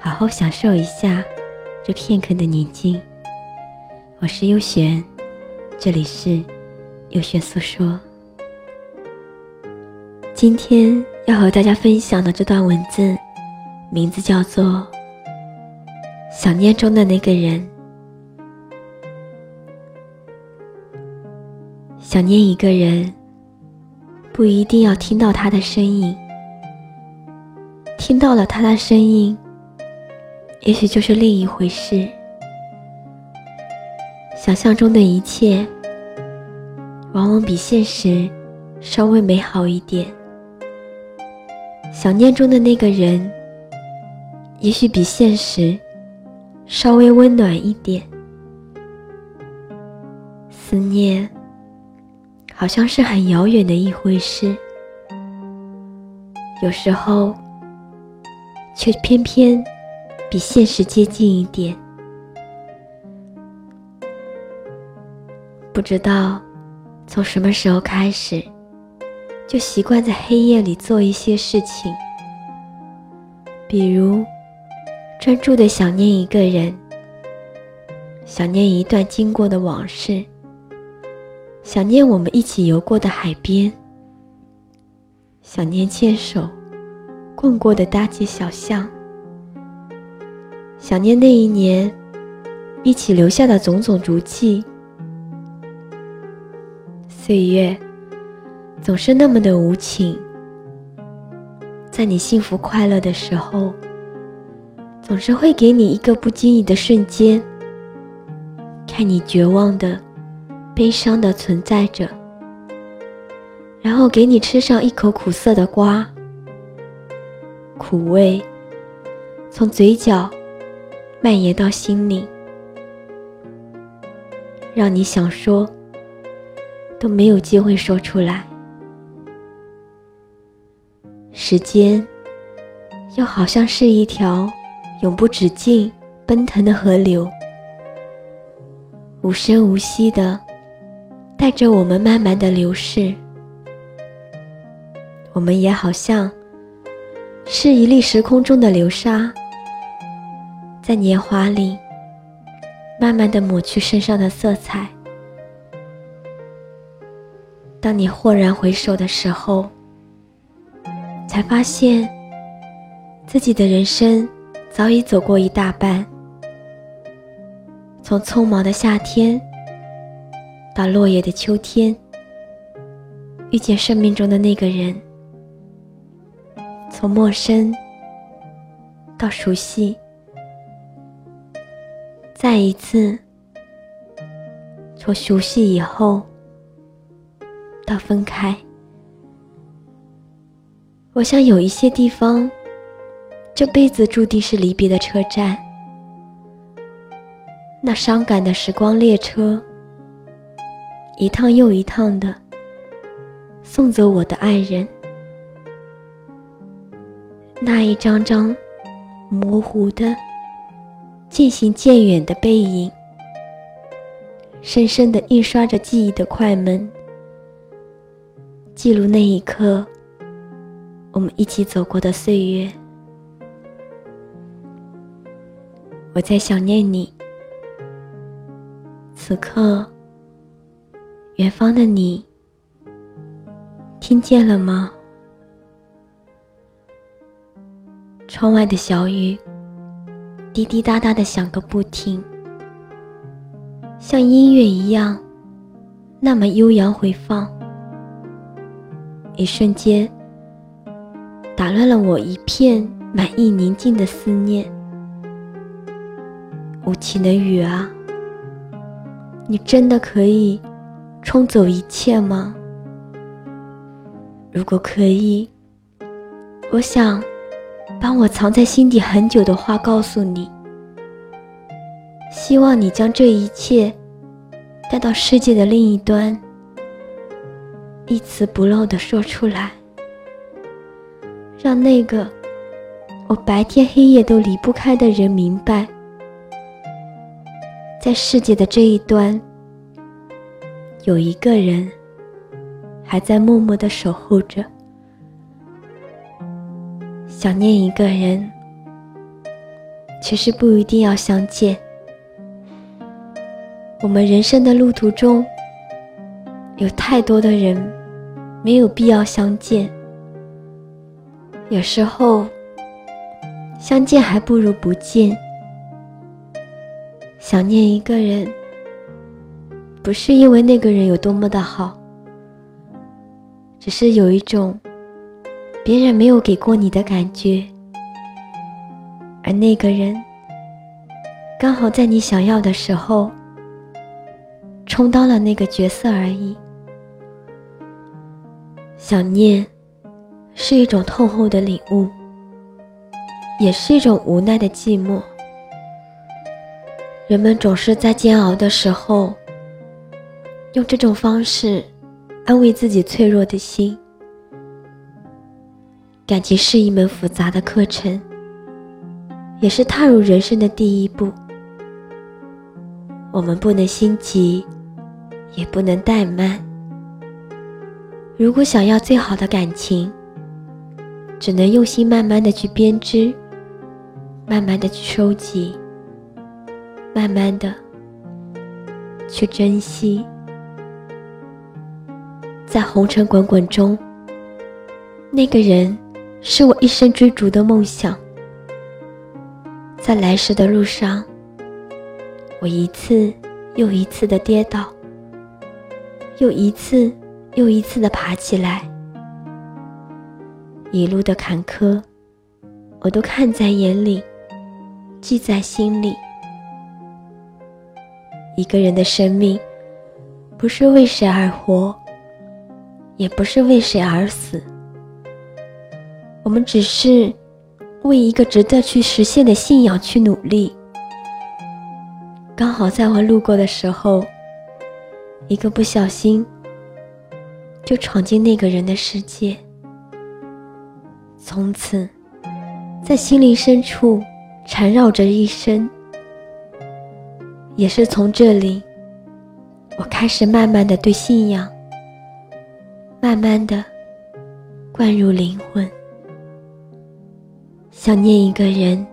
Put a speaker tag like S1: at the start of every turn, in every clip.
S1: 好好享受一下这片刻的宁静。我是优璇，这里是优璇诉说。今天要和大家分享的这段文字，名字叫做《想念中的那个人》。想念一个人，不一定要听到他的声音，听到了他的声音。也许就是另一回事。想象中的一切，往往比现实稍微美好一点。想念中的那个人，也许比现实稍微温暖一点。思念，好像是很遥远的一回事，有时候，却偏偏。比现实接近一点。不知道从什么时候开始，就习惯在黑夜里做一些事情，比如专注的想念一个人，想念一段经过的往事，想念我们一起游过的海边，想念牵手逛过的大街小巷。想念那一年一起留下的种种足迹，岁月总是那么的无情。在你幸福快乐的时候，总是会给你一个不经意的瞬间，看你绝望的、悲伤的存在着，然后给你吃上一口苦涩的瓜，苦味从嘴角。蔓延到心里，让你想说都没有机会说出来。时间又好像是一条永不止境、奔腾的河流，无声无息的带着我们慢慢的流逝。我们也好像是一粒时空中的流沙。在年华里，慢慢的抹去身上的色彩。当你豁然回首的时候，才发现自己的人生早已走过一大半。从匆忙的夏天，到落叶的秋天，遇见生命中的那个人，从陌生到熟悉。再一次，从熟悉以后到分开，我想有一些地方，这辈子注定是离别的车站。那伤感的时光列车，一趟又一趟的送走我的爱人，那一张张模糊的。渐行渐远的背影，深深的印刷着记忆的快门，记录那一刻我们一起走过的岁月。我在想念你，此刻，远方的你，听见了吗？窗外的小雨。滴滴答答的响个不停，像音乐一样，那么悠扬回放。一瞬间，打乱了我一片满意宁静的思念。无情的雨啊，你真的可以冲走一切吗？如果可以，我想。把我藏在心底很久的话告诉你，希望你将这一切带到世界的另一端，一词不漏的说出来，让那个我白天黑夜都离不开的人明白，在世界的这一端，有一个人还在默默的守候着。想念一个人，其实不一定要相见。我们人生的路途中，有太多的人，没有必要相见。有时候，相见还不如不见。想念一个人，不是因为那个人有多么的好，只是有一种。别人没有给过你的感觉，而那个人刚好在你想要的时候，充当了那个角色而已。想念是一种痛后的领悟，也是一种无奈的寂寞。人们总是在煎熬的时候，用这种方式安慰自己脆弱的心。感情是一门复杂的课程，也是踏入人生的第一步。我们不能心急，也不能怠慢。如果想要最好的感情，只能用心慢慢的去编织，慢慢的去收集，慢慢的去珍惜。在红尘滚滚中，那个人。是我一生追逐的梦想，在来时的路上，我一次又一次的跌倒，又一次又一次的爬起来，一路的坎坷，我都看在眼里，记在心里。一个人的生命，不是为谁而活，也不是为谁而死。我们只是为一个值得去实现的信仰去努力。刚好在我路过的时候，一个不小心就闯进那个人的世界，从此在心灵深处缠绕着一生。也是从这里，我开始慢慢的对信仰，慢慢的灌入灵魂。想念一个人，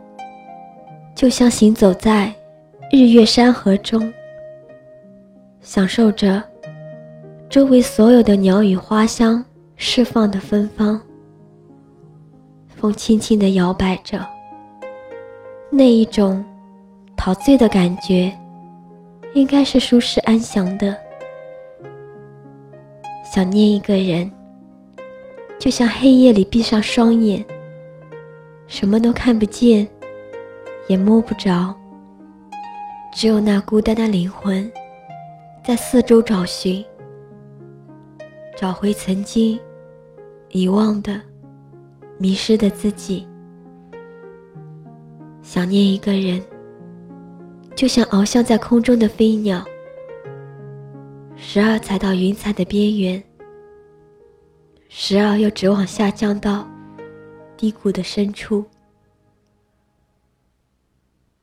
S1: 就像行走在日月山河中，享受着周围所有的鸟语花香释放的芬芳。风轻轻地摇摆着，那一种陶醉的感觉，应该是舒适安详的。想念一个人，就像黑夜里闭上双眼。什么都看不见，也摸不着，只有那孤单的灵魂，在四周找寻，找回曾经遗忘的、迷失的自己。想念一个人，就像翱翔在空中的飞鸟，时而踩到云彩的边缘，时而又直往下降到。低谷的深处，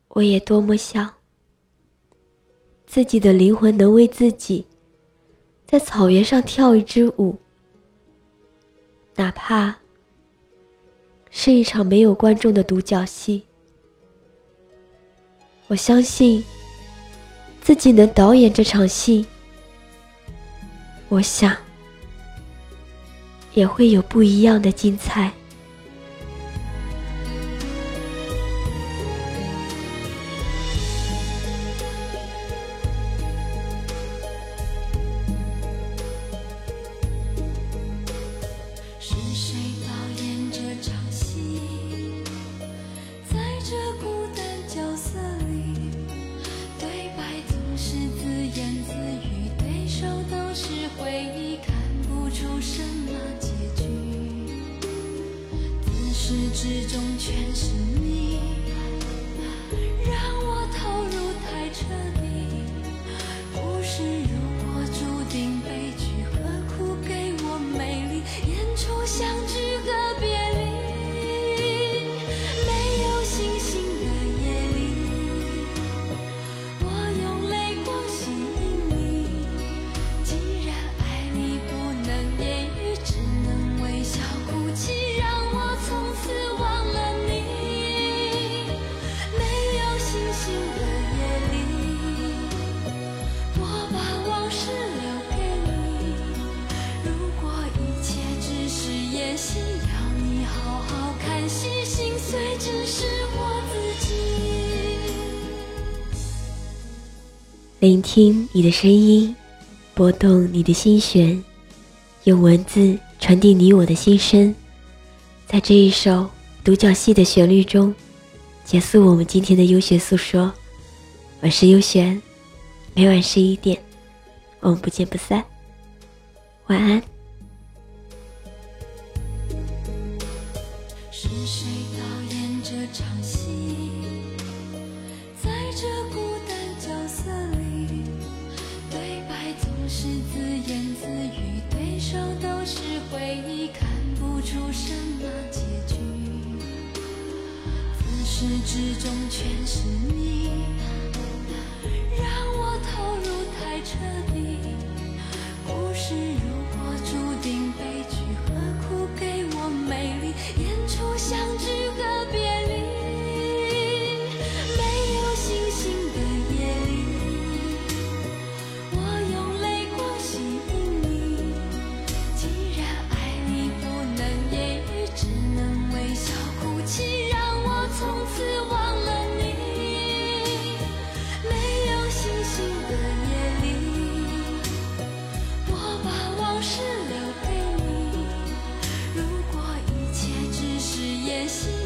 S1: 我也多么想自己的灵魂能为自己在草原上跳一支舞，哪怕是一场没有观众的独角戏。我相信自己能导演这场戏，我想也会有不一样的精彩。聆听你的声音，拨动你的心弦，用文字传递你我的心声。在这一首独角戏的旋律中，结束我们今天的优学诉说。我是优璇，每晚十一点，我们不见不散。晚安。
S2: 是自言自语对手都是回忆看不出什么结局。自始至终全是你让我投入太彻底。故事如
S1: 果注定悲剧何苦给我美丽？演出相聚演戏。